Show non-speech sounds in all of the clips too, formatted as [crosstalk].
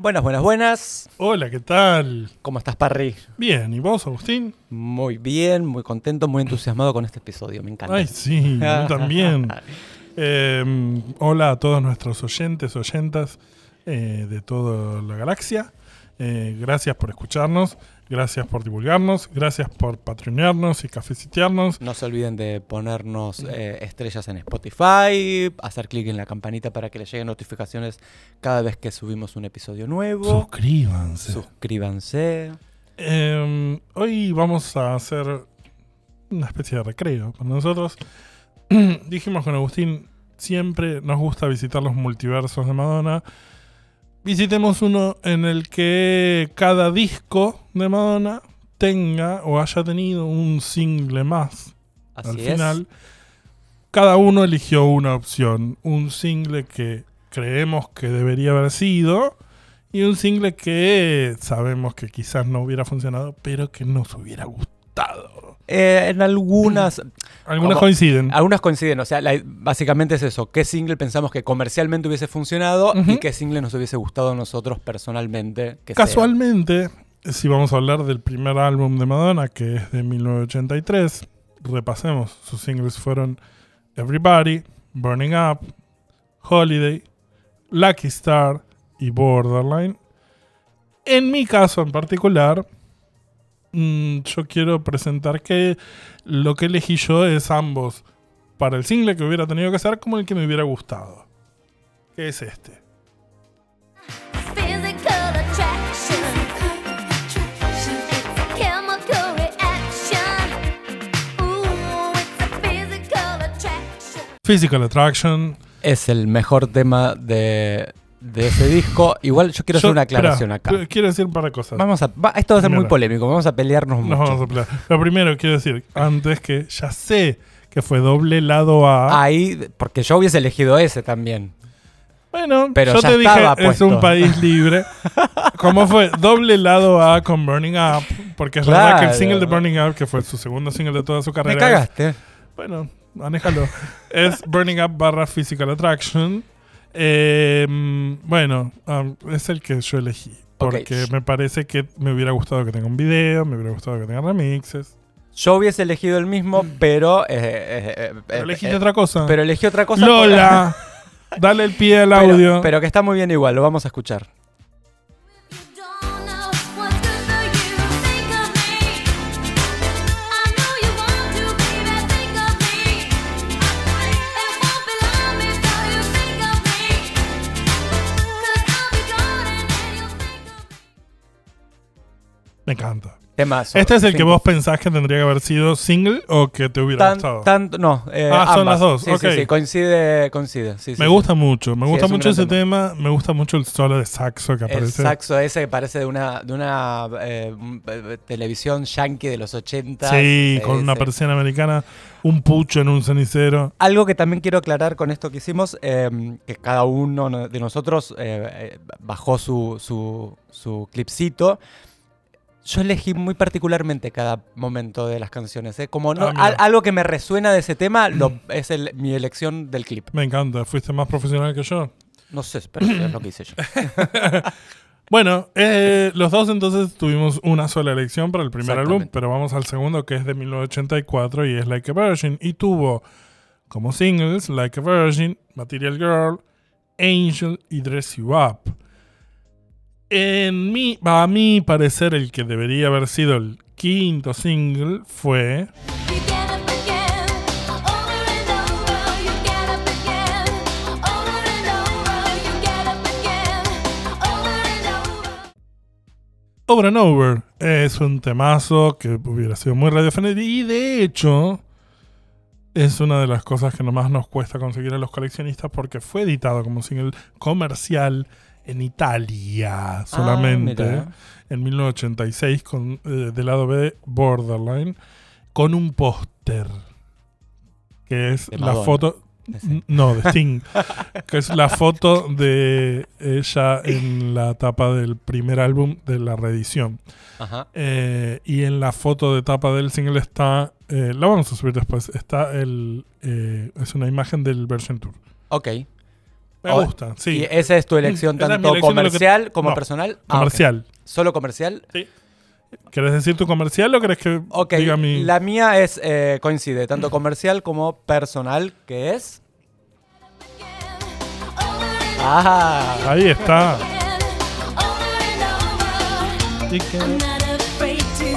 Buenas, buenas, buenas. Hola, ¿qué tal? ¿Cómo estás, Parry? Bien, ¿y vos, Agustín? Muy bien, muy contento, muy entusiasmado con este episodio. Me encanta. Ay, sí, yo [laughs] también. [laughs] Eh, hola a todos nuestros oyentes, oyentas eh, de toda la galaxia. Eh, gracias por escucharnos, gracias por divulgarnos, gracias por patronearnos y cafecitearnos. No se olviden de ponernos eh, estrellas en Spotify, hacer clic en la campanita para que les lleguen notificaciones cada vez que subimos un episodio nuevo. Suscríbanse. Suscríbanse. Eh, hoy vamos a hacer una especie de recreo con nosotros. [clears throat] Dijimos con Agustín, siempre nos gusta visitar los multiversos de Madonna. Visitemos uno en el que cada disco de Madonna tenga o haya tenido un single más. Así Al es. final, cada uno eligió una opción. Un single que creemos que debería haber sido y un single que sabemos que quizás no hubiera funcionado, pero que nos hubiera gustado. Eh, en algunas, [clears throat] Algunas Como- coinciden. algunas coinciden. O sea, la- básicamente es eso. ¿Qué single pensamos que comercialmente hubiese funcionado y qué single nos hubiese gustado a nosotros personalmente? que sea? Casualmente, si vamos a hablar del primer álbum de Madonna, que es de 1983, repasemos. Sus singles fueron Everybody, Burning Up, Holiday, Lucky Star y Borderline. En mi caso en particular, mm, yo quiero presentar que lo que elegí yo es ambos para el single que hubiera tenido que ser como el que me hubiera gustado. Que es este. Physical Attraction. Es el mejor tema de, de ese disco. Igual yo quiero hacer Yo- una aclaración esperá, acá. Quiero decir un par de cosas. Vamos a, va- esto va a ser muy polémico, vamos a pelearnos mucho. Vamos a pelear. Lo primero quiero decir, antes que ya sé que fue doble lado A. Ahí, porque yo hubiese elegido ese también. bueno, pero yo ya te dije, estaba es puesto. un país [laughs] libre. ¿Cómo fue? Doble lado A con Burning Up. Porque es verdad que el Claro. single de Burning Up, que fue su segundo single de toda su carrera. Me cagaste. es- bueno, manéjalo. es Burning Up barra Physical Attraction. Eh, mm, bueno, um, es el que yo elegí. Porque me parece que me hubiera gustado que tenga un video, me hubiera gustado que tenga remixes. Yo hubiese elegido el mismo, pero. eh, eh, eh, Pero eh, elegiste otra cosa. pero elegí otra cosa. por- Lola, dale el pie al [laughs] Pero- audio. Pero, que está muy bien igual, lo vamos a escuchar. Me encanta. Temazo. ¿Este es el que vos pensás que tendría que haber sido single o que te hubiera Tan- gustado? tanto- no, eh, Ah, son las dos, Sí, sí, sí, coincide, coincide. sí, me sí. gusta mucho, me gusta es mucho ese tema. me gusta mucho el solo de saxo que El aparece. saxo ese que parece de una, de una eh, televisión yankee de los 80. sí, con una persiana americana, un pucho en un cenicero. Algo que también quiero aclarar con esto que hicimos, eh, que cada uno no- de nosotros eh, bajó su, su, su clipcito. Yo elegí muy particularmente cada momento de las canciones. ¿eh? Como no- Ah, al- algo que me resuena de ese tema lo- es el- mi elección del clip. Me encanta, fuiste más profesional que yo. No sé, pero es lo que hice yo. [laughs] Bueno, eh, los dos entonces tuvimos una sola elección para el primer álbum, pero vamos al segundo que es de 1984 y es Like a Virgin. Y tuvo como singles Like a Virgin, Material Girl, Angel y Dress You Up. En mi, a mi parecer, el que debería haber sido el quinto single fue. Over and Over. Es un temazo que hubiera sido muy radiofónico y de hecho es una de las cosas que nomás nos cuesta conseguir a los coleccionistas porque fue editado como single comercial en Italia solamente Ah, mira. en 1986 con, eh, del lado B de Borderline con un póster que es De la Madonna. foto. De. No, de Sting. [laughs] que es la foto de ella en la tapa del primer álbum de la reedición. Ajá. Eh, y en la foto de tapa del single está. eh, la vamos a subir después. Está el. es una imagen del Version Tour. Ok. Me Oh, gusta, sí. ¿Y esa es tu elección Esa tanto elección que- comercial como No, personal? Ah. Comercial. ¿Solo comercial? ¿Querés decir tu comercial o querés que Ok, diga mi.? la mía es eh, coincide, tanto comercial como personal, que es... Ah, Ahí está.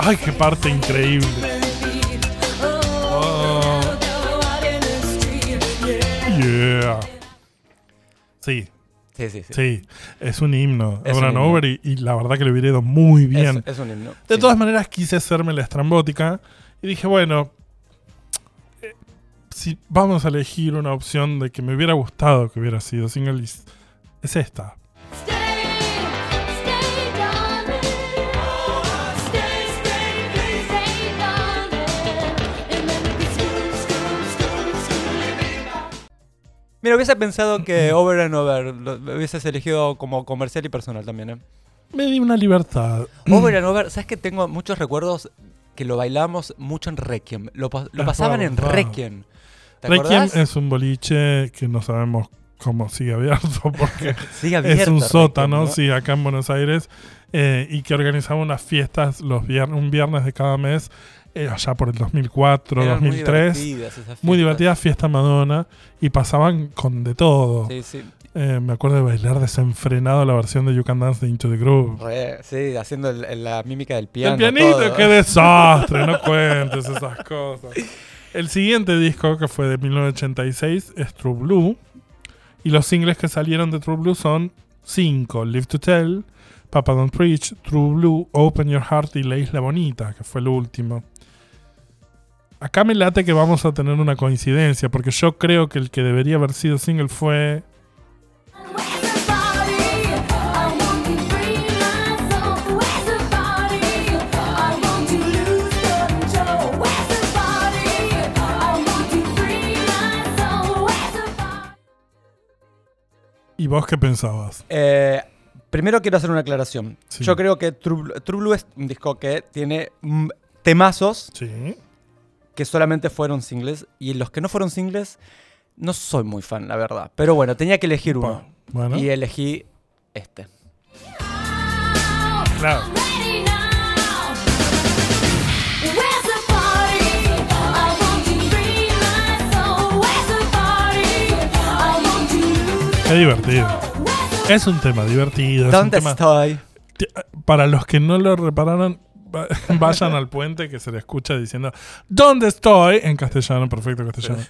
Ay, qué parte increíble. Oh, yeah. Sí, sí, sí, sí. sí. Es un himno. Es Over un and himno. over y, y la verdad que le hubiera ido muy bien. Es, es un himno. De sí. todas maneras, quise hacerme la estrambótica y dije, bueno, eh, si vamos a elegir una opción de que me hubiera gustado que hubiera sido single, es esta. Mira, hubiese pensado que Over and Over lo hubieses elegido como comercial y personal también, ¿eh? Me di una libertad. Over and Over, ¿sabes que tengo muchos recuerdos que lo bailamos mucho en Requiem? Lo, pa- lo Es pasaban en. Requiem. ¿Te Requiem acordás? es un boliche que no sabemos cómo sigue abierto [laughs] porque Sigue es abierto un Requiem, sótano, ¿no? sí, acá en Buenos Aires, eh, y que organizaba unas fiestas los vier- un viernes de cada mes, eh, allá por el 2004, Eran muy 2003. divertidas esas Muy fiestas. divertida fiesta Madonna y pasaban con de todo. Sí, sí. Eh, me acuerdo de bailar desenfrenado la versión de You Can Dance de Into the Groove. Re- sí, haciendo el- la mímica del piano. el pianito, todo. qué desastre, no cuentes esas cosas. El siguiente disco, que fue de 1986, es True Blue. Y los singles que salieron de True Blue son 5, Live to Tell, Papa Don't Preach, True Blue, Open Your Heart y La Isla Bonita, que fue el último. Acá me late que vamos a tener una coincidencia, porque yo creo que el que debería haber sido single fue ¿Y vos qué pensabas? Eh, primero quiero hacer una aclaración. Sí. Yo creo que True, Blue- True Blue es un disco que tiene temazos Sí. Que solamente fueron singles. Y los que no fueron singles, no soy muy fan, la verdad. Pero bueno, tenía que elegir uno. Bueno, Y elegí este. claro. Qué divertido. Es un tema divertido. es un ¿Dónde tema- estoy? Ti- Para los que no lo repararon, [laughs] vayan al puente que se le escucha diciendo ¿Dónde estoy? En castellano, perfecto castellano.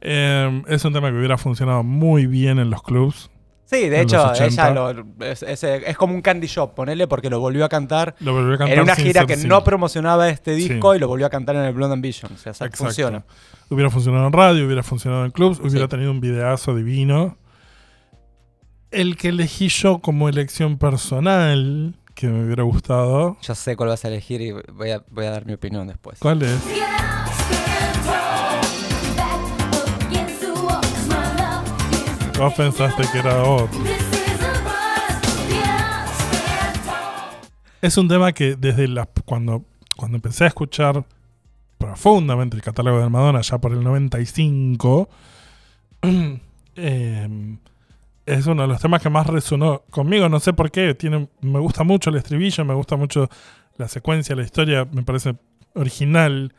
Eh, es un tema que hubiera funcionado muy bien en los clubs. Sí, de hecho, ella 80. lo- es, es- es como un candy shop, ponele, porque lo volvió a cantar Lo volvió a cantar en una gira ser que no promocionaba este Sí. disco y lo volvió a cantar en el Blonde Ambition. O sea, Exacto. funciona. Hubiera funcionado en radio, hubiera funcionado en clubs, hubiera Sí. tenido un videazo divino. El que elegí yo como elección personal, que me hubiera gustado, Ya sé cuál vas a elegir y voy a, voy a dar mi opinión después. ¿cuál es? Vos pensaste que era otro. Es un tema que desde la, cuando, cuando empecé a escuchar profundamente el catálogo de Madonna, ya por el 95, [clears throat] eh, es uno de los temas que más resonó conmigo. No sé por qué. Tiene, me gusta mucho el estribillo, me gusta mucho la secuencia, la historia, me parece original.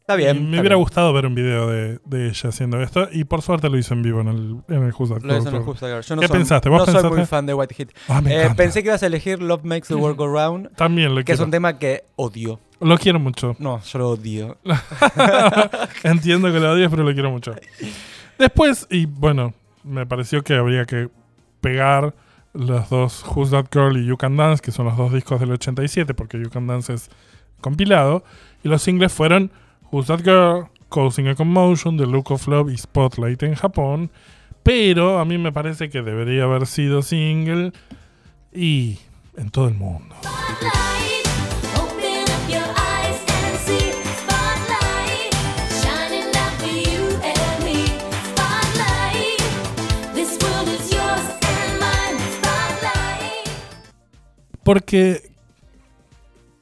Está bien. Y me está hubiera bien. gustado ver un video de, de ella haciendo esto. Y por suerte lo hizo en vivo en el, en el Who's That Lo hizo en el. Justo Girl. Yo no ¿Qué soy, pensaste? ¿Vos no soy muy fan de White Hit. Ah, Eh, pensé que ibas a elegir Love Makes the World Go Round, También lo que es quiero. un tema que odio. Lo quiero mucho. No, yo lo odio. [laughs] Entiendo que lo odias, pero lo quiero mucho. Después, y bueno, me pareció que habría que pegar los dos Who's That Girl y You Can Dance, que son los dos discos del 87, porque You Can Dance es compilado. Y los singles fueron Who's That Girl, Causing a Commotion, The Look of Love y Spotlight en Japón. Pero a mí me parece que debería haber sido single y en todo el mundo. Porque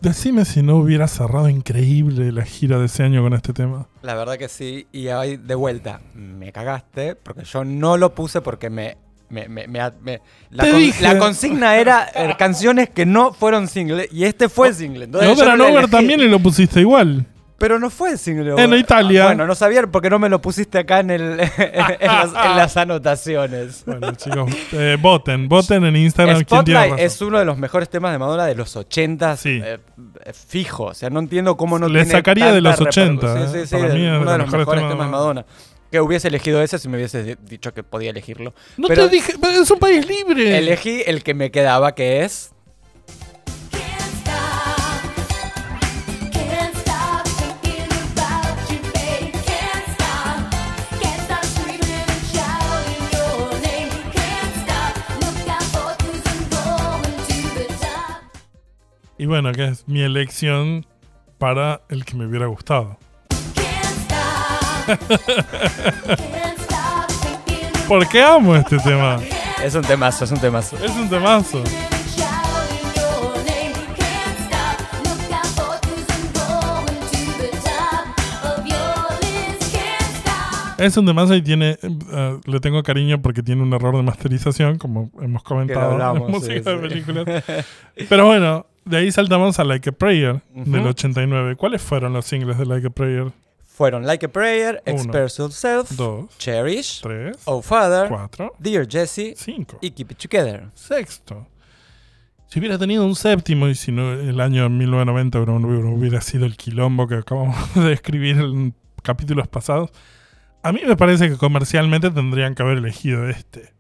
decime si no hubiera cerrado increíble la gira de ese año con este tema. La verdad que sí, y ahí de vuelta, me cagaste, porque yo no lo puse porque me... me- me- la, Te con- dije. la consigna era eh, [laughs] canciones que no fueron single, y este fue single. Entonces no Over elegí. también y lo pusiste igual. Pero no fue single. En Italia. Ah, Bueno, no sabía porque no me lo pusiste acá en, el, [laughs] en, las, en las [laughs] anotaciones. Bueno, chicos, eh, voten, voten en Instagram tiene Spotlight razón. es uno de los mejores temas de Madonna de los 80 Sí. eh, eh, fijo. O sea, no entiendo cómo no Le tiene sacaría de los 80, repercusión. eh. Sí, sí, sí, Para mí uno de los mejores temas de temas de Madonna. Que hubiese elegido ese si me hubiese di- dicho que podía elegirlo. No Pero te dije, pero es un país libre. elegí el que me quedaba, que es... Y bueno, que es mi elección para el que me hubiera gustado. Thinking Porque amo este tema. Es un temazo, es un temazo. Es un temazo. stop. Es un temazo y tiene, eh, le tengo cariño porque tiene un error de masterización, como hemos comentado hablamos, en música sí, de sí. películas. Pero bueno, de ahí saltamos a Like a Prayer del Ujú. 89. ¿Cuáles fueron los singles de Like a Prayer? Fueron Like a Prayer, Uno. Express Yourself, Dos, Cherish, tres, Oh Father, cuatro, Dear cinco. y Keep It Together. Sexto. Si hubiera tenido un séptimo y si no el año 1990 no hubiera, hubiera sido el quilombo que acabamos [laughs] de describir en capítulos pasados, a mí me parece que comercialmente tendrían que haber elegido este.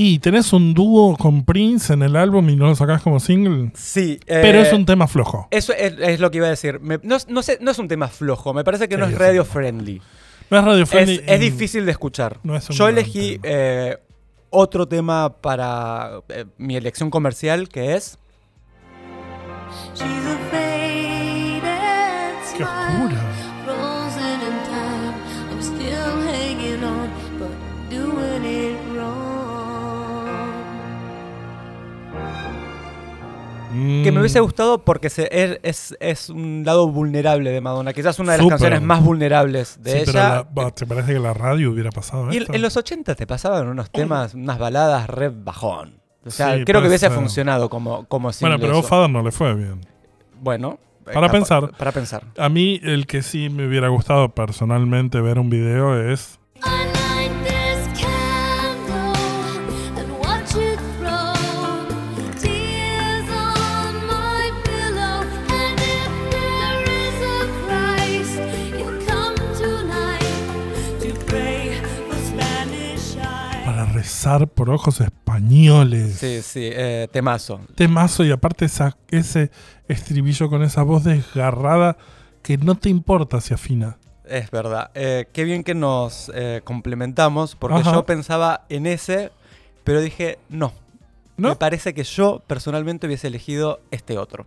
Y tenés un dúo con Prince en el álbum y no lo sacás como single, Sí, pero eh, es un tema flojo. Eso es, es lo que iba a decir. Me- no, no sé, no es un tema flojo, me parece que Sí, no es es radio friendly. No es radio friendly. es difícil de escuchar. no es un Yo elegí tema. eh, otro tema para eh, mi elección comercial que es. She's a faded ¡Qué oscura! Que me Mm, hubiese gustado porque se- es, es- es un lado vulnerable de Madonna. Quizás una de las Súper. canciones más vulnerables de sí, pero ella. la- va, ¿te parece que la radio hubiera pasado Y esto? en, los 80 te pasaban unos temas, unas baladas re bajón. O sea, Sí, creo que hubiese ser. funcionado como, como Bueno, pero eso. Father no le fue bien. Bueno. Para pensar. Para pensar. A mí el que sí me hubiera gustado personalmente ver un video es rezar por ojos españoles. Sí, sí, eh, temazo. Temazo y aparte esa, ese estribillo con esa voz desgarrada que no te importa si afina. Es verdad. Eh, qué bien que nos eh, complementamos, porque Ajá. yo pensaba en ese, pero dije, no. ¿No? Me parece que yo personalmente hubiese elegido este otro.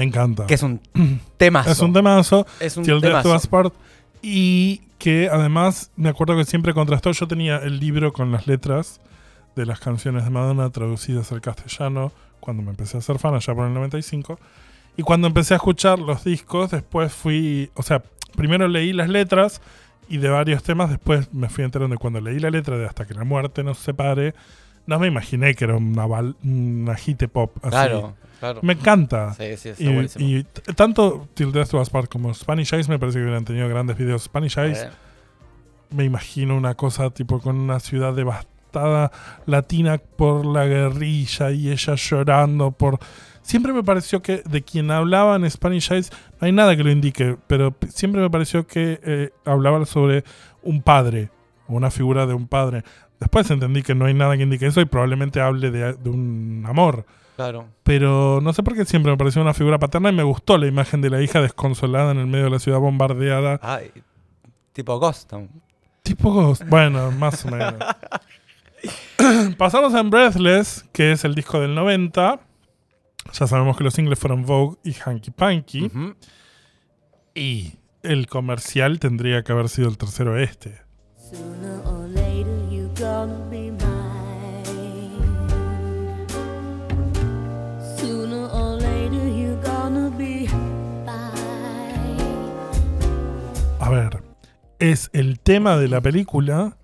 Me encanta. Que es un temazo. Es un temazo. Es un Till temazo. Part. Y que además me acuerdo que siempre contrastó. Yo tenía el libro con las letras de las canciones de Madonna traducidas al castellano cuando me empecé a ser fan, allá por el 95. Y cuando empecé a escuchar los discos, después fui. O sea, primero leí las letras y de varios temas, después me fui enterando de cuando leí la letra de Hasta que la muerte nos separe. No me imaginé que era una, una hit pop así. Claro, claro. Me encanta. Sí, sí, está Y, buenísimo. y tanto Till Death Do Us Part como Spanish Eyes me parece que hubieran tenido grandes videos. Spanish Eyes, me imagino una cosa tipo con una ciudad devastada latina por la guerrilla y ella llorando por... Siempre me pareció que de quien hablaba en Spanish Eyes, no hay nada que lo indique, pero siempre me pareció que eh, hablaba sobre un padre o una figura de un padre. Después entendí que no hay nada que indique eso y probablemente hable de, de un amor. Claro. Pero no sé por qué siempre me pareció una figura paterna y me gustó la imagen de la hija desconsolada en el medio de la ciudad bombardeada. Ay, tipo Ghost. Tipo Ghost. Bueno, más o menos. [coughs] Pasamos en Breathless, que es el disco del 90. Ya sabemos que los singles fueron Vogue y Hanky Panky. Y el comercial tendría que haber sido el tercero este. Sooner or A ver, es el tema de la película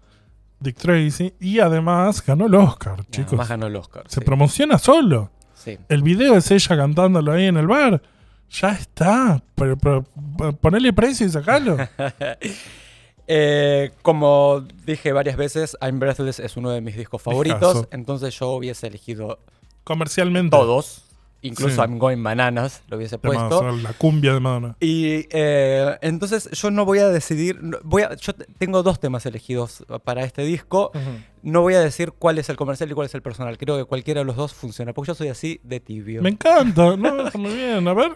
Dick Tracy y además ganó el Oscar, chicos. más ganó el Oscar. Se sí. promociona solo. Sí. El video es ella cantándolo ahí en el bar. Ya está. Pero, pero, ponele precio y sacalo. [laughs] Eh, como dije varias veces, I'm Breathless es uno de mis discos favoritos. Entonces yo hubiese elegido Comercialmente. todos. Incluso Sí. I'm Going Bananas lo hubiese puesto. Temazo, la cumbia de Madonna. Y eh, entonces yo no voy a decidir. Voy a, yo te- tengo dos temas elegidos para este disco. No voy a decir cuál es el comercial y cuál es el personal. Creo que cualquiera de los dos funciona. Porque yo soy así de tibio. Me encanta. No, está muy bien. A ver.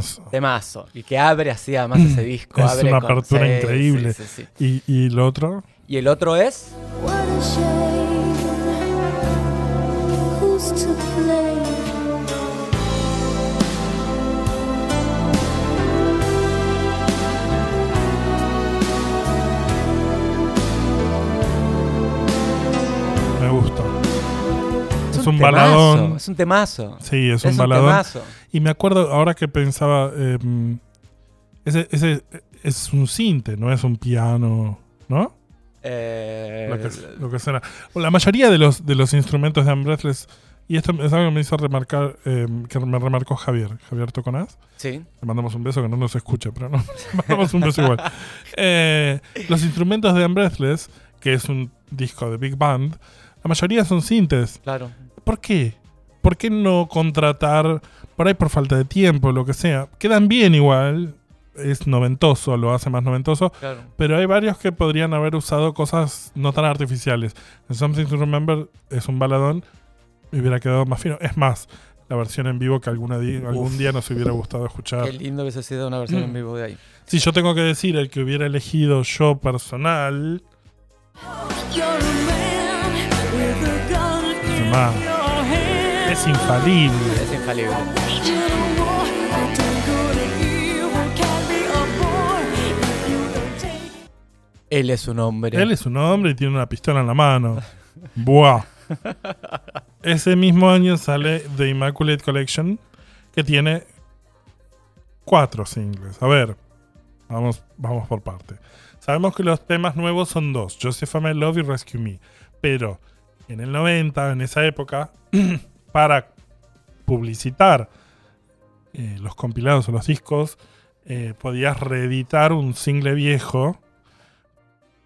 Temazo. Temazo. Y que abre así además ese disco. Es abre una con- apertura sí, increíble. sí, sí, sí. Y, y lo otro. Y el otro es. Un temazo, baladón. Es un temazo. Sí, es, Es un baladón. temazo. Y me acuerdo, ahora que pensaba, eh, ese, ese es un cinte, no es un piano, ¿no? Eh, Lo que, lo que suena. La mayoría de los, de los instrumentos de Unbreathless, y esto es algo que me hizo remarcar, eh, que me remarcó Javier, Javier Toconaz. sí. Le mandamos un beso que no nos escucha, pero no, [laughs] le mandamos un beso igual. Eh, los instrumentos de Unbreathless, que es un disco de Big Band, la mayoría son sintes. Claro. ¿Por qué? ¿Por qué no contratar, por ahí por falta de tiempo, lo que sea? Quedan bien igual, es noventoso, lo hace más noventoso, Claro. pero hay varios que podrían haber usado cosas no tan artificiales. En Something to Remember es un baladón y hubiera quedado más fino. Es más, la versión en vivo que alguna di- algún día nos hubiera gustado escuchar. Qué lindo hubiese sido una versión Mm. en vivo de ahí. Si yo tengo que decir el que hubiera elegido yo personal, You're a man with a es infalible. Es infalible. Él es un hombre. Él es un hombre y tiene una pistola en la mano. [laughs] Buah. Ese mismo año sale The Immaculate Collection, que tiene cuatro singles. A ver, vamos, vamos por parte. Sabemos que los temas nuevos son dos, Joseph My Love y Rescue Me. Pero en el 90, en esa época, [clears throat] para publicitar eh, los compilados o los discos, eh, podías reeditar un single viejo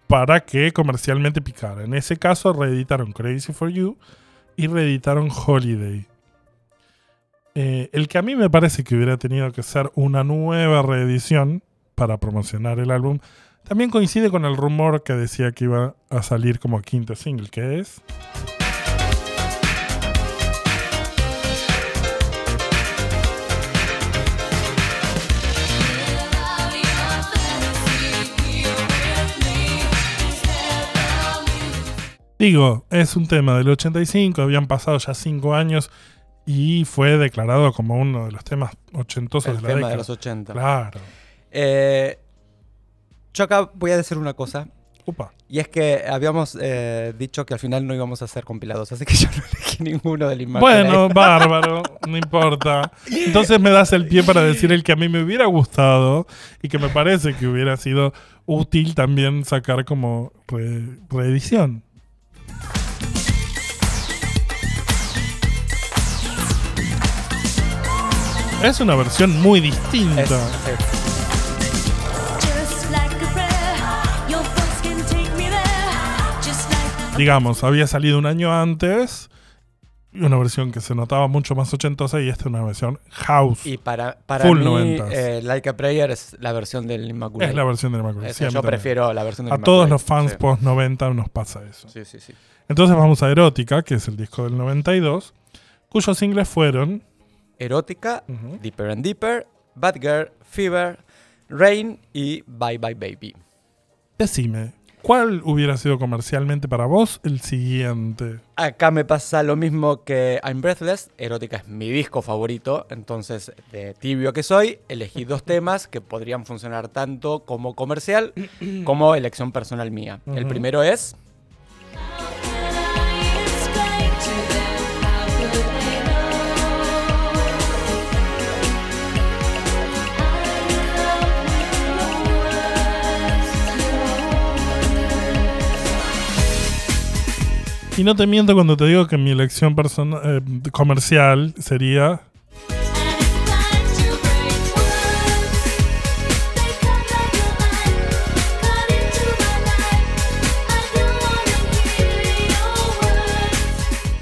para que comercialmente picara. En ese caso reeditaron Crazy for You y reeditaron Holiday. Eh, el que a mí me parece que hubiera tenido que ser una nueva reedición para promocionar el álbum, también coincide con el rumor que decía que iba a salir como quinto single, que es... Digo, es un tema del 85, habían pasado ya 5 años y fue declarado como uno de los temas ochentosos el de la tema década. de los 80. Claro. Eh, yo acá voy a decir una cosa. Upa. Y es que habíamos eh, dicho que al final no íbamos a hacer compilados, así que [laughs] yo no elegí ninguno del Immaculate. Bueno, [laughs] bárbaro, no importa. Entonces me das el pie para decir el que a mí me hubiera gustado y que me parece que hubiera sido útil también sacar como re- reedición. Es una versión muy distinta. Es- es- digamos, había salido un año antes. Y una versión que se notaba mucho más ochentosa y esta es una versión house. Y para, para Full mí, eh, Like a Prayer es la versión del Immaculate. es la versión del Immaculate. Mí yo también. prefiero la versión del A todos los fans sí. post 90 nos pasa eso. Sí, sí, sí. Entonces vamos a Erótica, que es el disco del 92, cuyos singles fueron Erótica. Deeper and Deeper, Bad Girl, Fever, Rain y Bye Bye Baby. Decime, ¿cuál hubiera sido comercialmente para vos el siguiente? Acá me pasa lo mismo que I'm Breathless. Erótica es mi disco favorito. Entonces, de tibio que soy, elegí dos [laughs] temas que podrían funcionar tanto como comercial [clears throat] como elección personal mía. El primero es Y no te miento cuando te digo que mi elección eh, comercial sería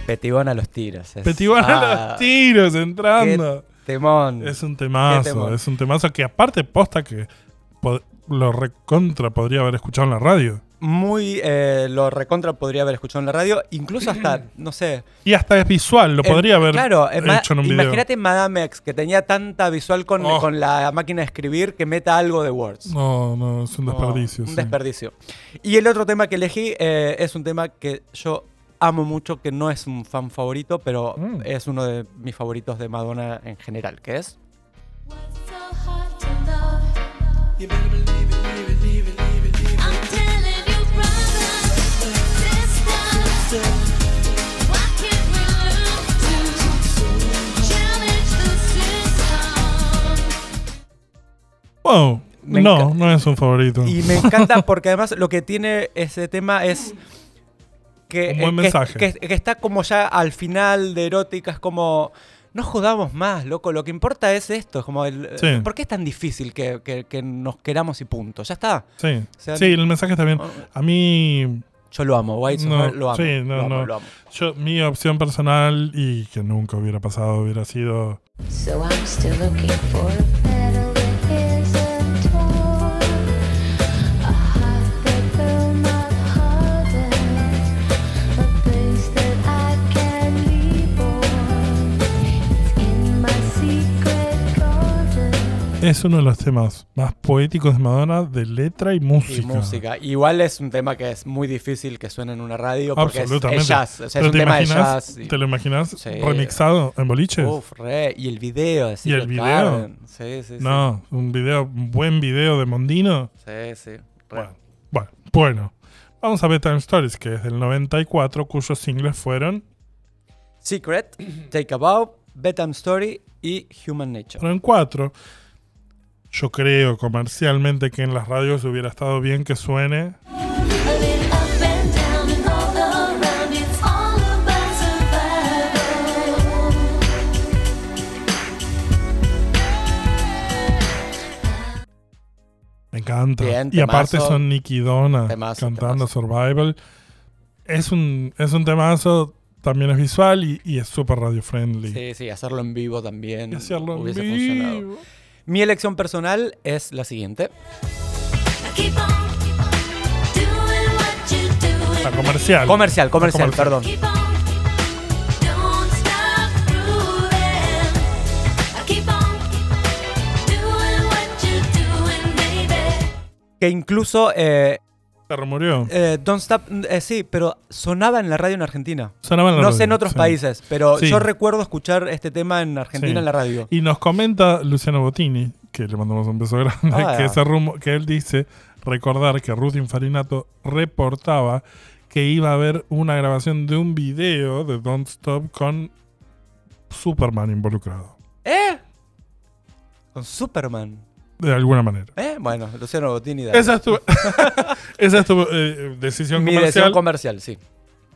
Petibón a los tiros. Es- Petibón a Ah, los tiros qué entrando. Temón. Es un temazo, temón. es un temazo que aparte posta que lo recontra podría haber escuchado en la radio. Muy eh, lo recontra podría haber escuchado en la radio, incluso hasta, [clears throat] no sé. Y hasta es visual, lo eh, podría haber claro, ma- hecho en un video. Imagínate Madame X, que tenía tanta visual con, Oh. con la máquina de escribir que meta algo de Words. No, no, es un No, desperdicio. un sí. desperdicio. Y el otro tema que elegí eh, es un tema que yo amo mucho, que no es un fan favorito, pero Mm. es uno de mis favoritos de Madonna en general, que es Wow, Me no, no es un favorito. Y me encanta [laughs] porque además lo que tiene ese tema es que, Un buen eh, que- mensaje. que, que está como ya al final de erótica, es como... No jodamos más, loco. Lo que importa es esto. Es como el, Sí. ¿Por qué es tan difícil que, que- que nos queramos y punto? Ya está. Sí, sea, sí, el mensaje está bien. A mí, Yo lo amo. White No, lo amo. sí, no, lo amo, no. lo amo. yo, mi opción personal y que nunca hubiera pasado hubiera sido So I'm still looking for es uno de los temas más poéticos de Madonna de letra y música. Y música. Igual es un tema que es muy difícil que suene en una radio porque es- es, jazz. O sea, es un te tema de jazz. y- ¿Te lo imaginas Sí. remixado en boliches? Uf, re. Y el video. de ¿Y el video? Sí, sí, sí. no, un video, un buen video de Mondino. Sí, sí. Bueno, bueno, bueno. Vamos a Bedtime Stories, que es del 94, cuyos singles fueron. Secret, Take a Bow, Bedtime Story y Human Nature. Fueron cuatro. Yo creo comercialmente que en las radios hubiera estado bien que suene. Me encanta. Bien, y aparte son Nicky Donna Temazo, cantando temazo. Survival. Es un, es un temazo, también es visual y, y es súper radio friendly. Sí, sí, hacerlo en vivo también Y hacerlo en hubiese funcionado. Mi elección personal es la siguiente. La comercial. Comercial, comercial, comercial. perdón. Que incluso eh, Se eh, Don't Stop, eh, sí, pero sonaba en la radio en Argentina. Sonaba en la No radio, sé en otros sí. países, pero Sí. yo recuerdo escuchar este tema en Argentina Sí. en la radio. Y nos comenta Luciano Bottini, que le mandamos un beso grande, Ah. que, ese rumo, que él dice recordar que Ruth Infarinato reportaba que iba a haber una grabación de un video de Don't Stop con Superman involucrado. ¿Eh? Con Superman de alguna manera. Eh, bueno, Luciano Bottini. Dale. Esa es tu, [laughs] esa es tu eh, decisión Mi comercial. decisión comercial, sí.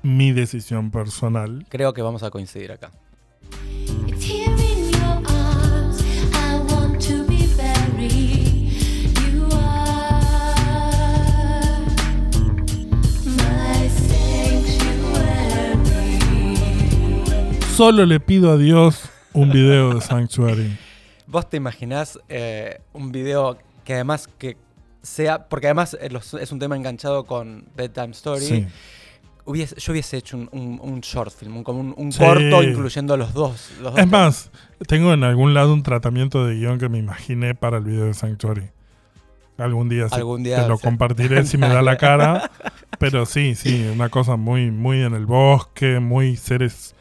Mi decisión personal. Creo que vamos a coincidir acá. Solo le pido a Dios un video de Sanctuary. ¿Vos te imaginás eh, un video que además que sea, porque además eh, es un tema enganchado con Bedtime Story, Sí. hubiese- yo hubiese hecho un, un- un short film, un, como un, un Sí. corto incluyendo los dos. los dos Es más, tengo en algún lado un tratamiento de guion que me imaginé para el video de Sanctuary. Algún día, sí, Algún día, te lo compartiré si me da la cara. [laughs] Pero sí, sí, una cosa muy, muy en el bosque, muy seres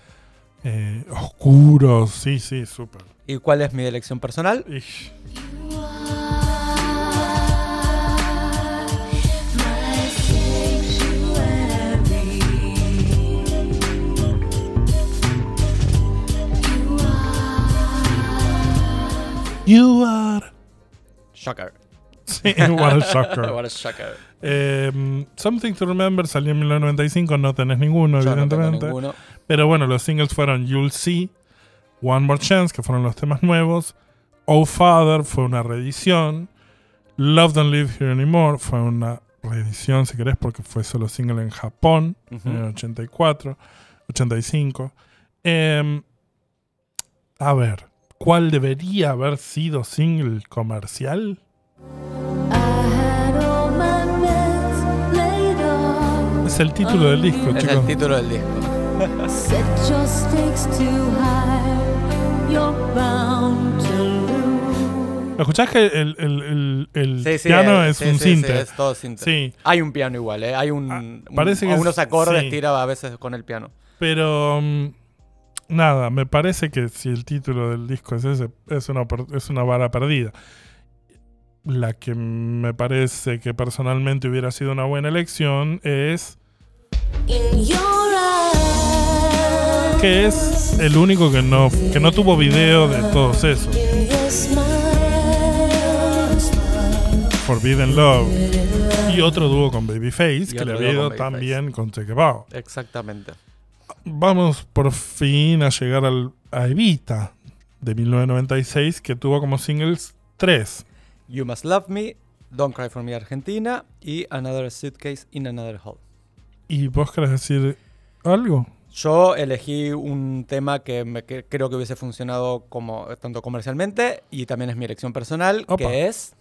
eh, oscuros. Sí, sí, súper. ¿Y cuál es mi elección personal? Ish. You are. Shocker. Sí, [laughs] what a shocker. What a shocker. Eh, Something to Remember salió en 1995, no tenés ninguno, Yo no tengo evidentemente. ninguno. Pero bueno, los singles fueron You'll See, One More Chance, que fueron los temas nuevos. Oh Father fue una reedición. Love Don't Live Here Anymore fue una reedición, si querés, porque fue solo single en Japón Ujú. en el 84, 85. Em, a ver, ¿cuál debería haber sido single comercial? Es el título del disco, Es chicos. el título del disco. [laughs] ¿Lo escuchás que el, el- el- el Sí, sí, piano eh, es sí, un sí, sí, sinte? es todo sinte. Hay un piano igual, ¿eh? Hay un, Ah, un- parece que unos es- acordes sí. tira a veces con el piano. Pero mm, nada, me parece que si el título del disco es ese, es una, es una vara perdida. La que me parece que personalmente hubiera sido una buena elección es In your eyes, que es el único que no, que no tuvo video de todos esos. Forbidden Love. Y otro dúo con Babyface, Y que le había ido con tan bien con. Exactamente. Vamos por fin a llegar al, a Evita de 1996, que tuvo como singles tres. You Must Love Me, Don't Cry For Me Argentina y Another Suitcase in Another Hole. ¿Y vos querés decir algo? Yo elegí un tema que, me, que creo que hubiese funcionado como tanto comercialmente y también es mi elección personal, Opa. que es.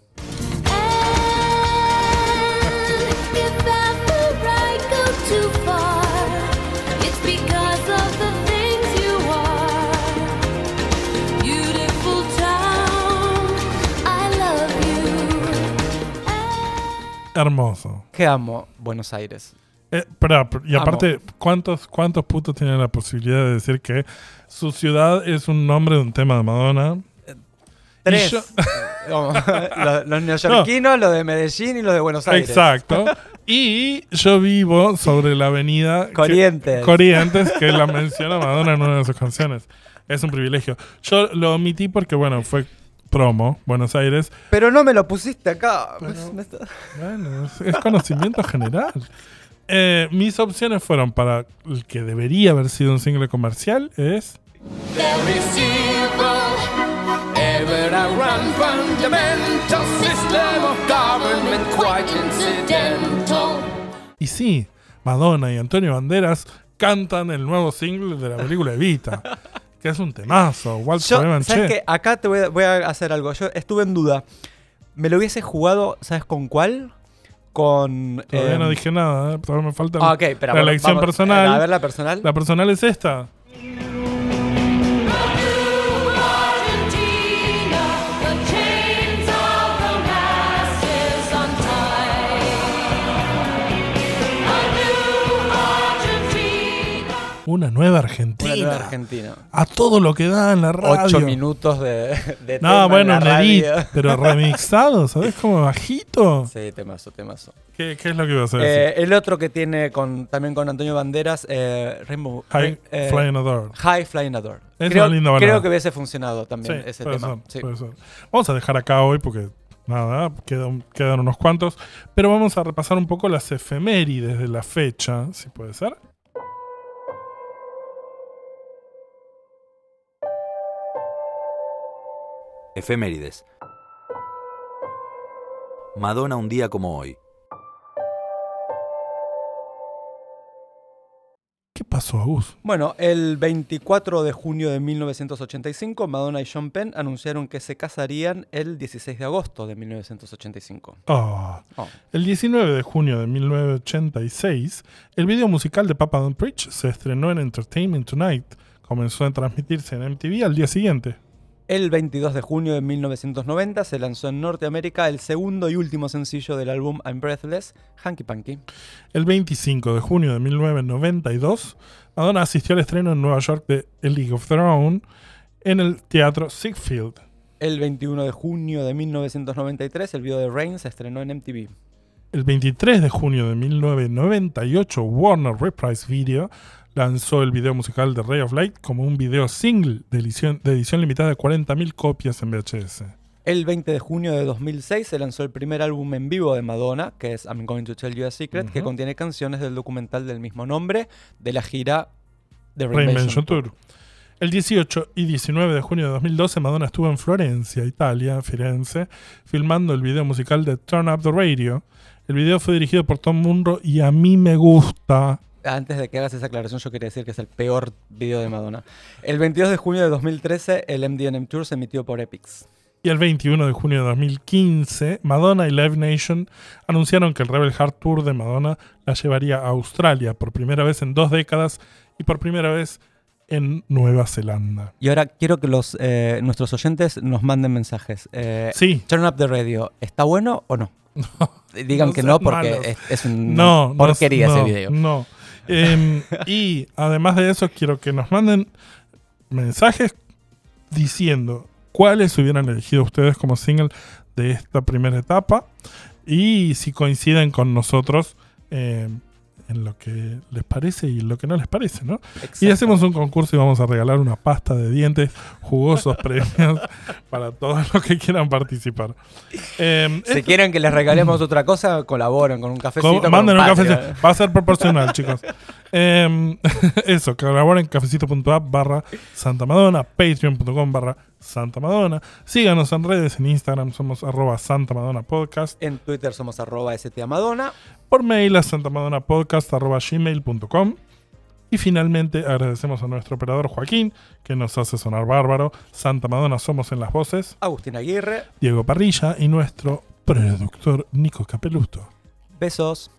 Hermoso. que amo Buenos Aires. Eh, pero- y aparte, ¿cuántos, ¿cuántos putos tienen la posibilidad de decir que su ciudad es un nombre de un tema de Madonna? Tres. yo- [laughs] Como, los, los neoyorquinos, los de Medellín y los de Buenos Aires. Exacto. [laughs] Y yo vivo sobre la avenida que- Corrientes. Corrientes, que la menciona Madonna en una de sus canciones. Es un privilegio. Yo lo omití porque, bueno, fue promo, Buenos Aires. Pero no me lo pusiste acá. Pero- [laughs] Bueno, es conocimiento general. Eh, mis opciones fueron para el que debería haber sido un single comercial es y sí, Madonna y Antonio Banderas cantan el nuevo single de la película Evita, [laughs] que es un temazo. Waltz Yo, ¿sabes Che. qué? Acá te voy a, voy a hacer algo. Yo estuve en duda. ¿Me lo hubiese jugado, ¿sabes con cuál? Con. Todavía em, no dije nada, ¿eh? todavía me falta Ah, ok, pero la bueno, elección vamos, personal. A ver la personal. La personal es esta. Una nueva Una Argentina. nueva Argentina. A todo lo que da en la radio. Ocho minutos de, de tema No, en bueno, la en edit, radio. pero remixado, ¿sabes? Como bajito. Sí, temazo, temazo. ¿Qué, qué es lo que ibas a decir? Eh, el otro que tiene con, también con Antonio Banderas, eh, Rainbow. High eh, Flying Adore. High Flying Adore. Es creo, una linda balada. creo que hubiese funcionado también Sí, ese puede tema. ser, Sí. puede ser. Vamos a dejar acá hoy porque nada, quedan, quedan unos cuantos. Pero vamos a repasar un poco las efemérides de la fecha, si puede ser. Efemérides. Madonna un día como hoy. ¿Qué pasó a Gus? Bueno, el 24 de junio de 1985, Madonna y Sean Penn anunciaron que se casarían el 16 de agosto de 1985. Ah. Oh. El 19 de junio de 1986, el video musical de Papa Don't Preach se estrenó en Entertainment Tonight. Comenzó a transmitirse en MTV al día siguiente. El 22 de junio de 1990 se lanzó en Norteamérica el segundo y último sencillo del álbum I'm Breathless, Hanky Panky. El 25 de junio de 1992, Madonna asistió al estreno en Nueva York de A League of Their Own en el teatro Ziegfeld. El 21 de junio de 1993 el video de Rain se estrenó en MTV. El 23 de junio de 1998, Warner Reprise Video lanzó el video musical de Ray of Light como un video single de edición, de edición limitada de 40.000 copias en VHS. El 20 de junio de 2006 se lanzó el primer álbum en vivo de Madonna, que es I'm Going to Tell You a Secret, que contiene canciones del documental del mismo nombre de la gira Reinvention Reinvention Tour. El 18 y 19 de junio de 2012, Madonna estuvo en Florencia, Italia, Firenze, filmando el video musical de Turn Up the Radio. El video fue dirigido por Tom Munro y a mí me gusta. Antes de que hagas esa aclaración, yo quería decir que es el peor video de Madonna. El 22 de junio de 2013, el MDNM Tour se emitió por Epix. Y el 21 de junio de 2015, Madonna y Live Nation anunciaron que el Rebel Heart Tour de Madonna la llevaría a Australia por primera vez en dos décadas y por primera vez en Nueva Zelanda. Y ahora quiero que los, eh, nuestros oyentes nos manden mensajes. Eh, Sí, Turn Up the Radio, ¿está bueno o no? [laughs] Digan no que no porque es, es no, no, porquería ese video. No. Em, y además de eso, quiero que nos manden mensajes diciendo cuáles hubieran elegido ustedes como single de esta primera etapa. Y si coinciden con nosotros em, en lo que les parece y lo que no les parece, ¿no? Y hacemos un concurso y vamos a regalar una pasta de dientes, jugosos [laughs] premios para todos los que quieran participar. Em, Si quieren que les regalemos otra cosa, colaboren con un cafecito. Con Manden un cafecito. Va a ser proporcional, [laughs] chicos. Em, [laughs] eso, colaboren en cafecito.app barra Santa Madonna, patreon.com barra Santa Madonna. Síganos en redes, en Instagram somos arroba Santa Madonna Podcast. En Twitter somos arroba stmadonna. Por mail a santamadonnapodcast arroba gmail.com. Y finalmente agradecemos a nuestro operador Joaquín, que nos hace sonar bárbaro. Santa Madonna somos en las voces. Agustín Aguirre. Diego Parrilla y nuestro productor Nico Capeluto. Besos.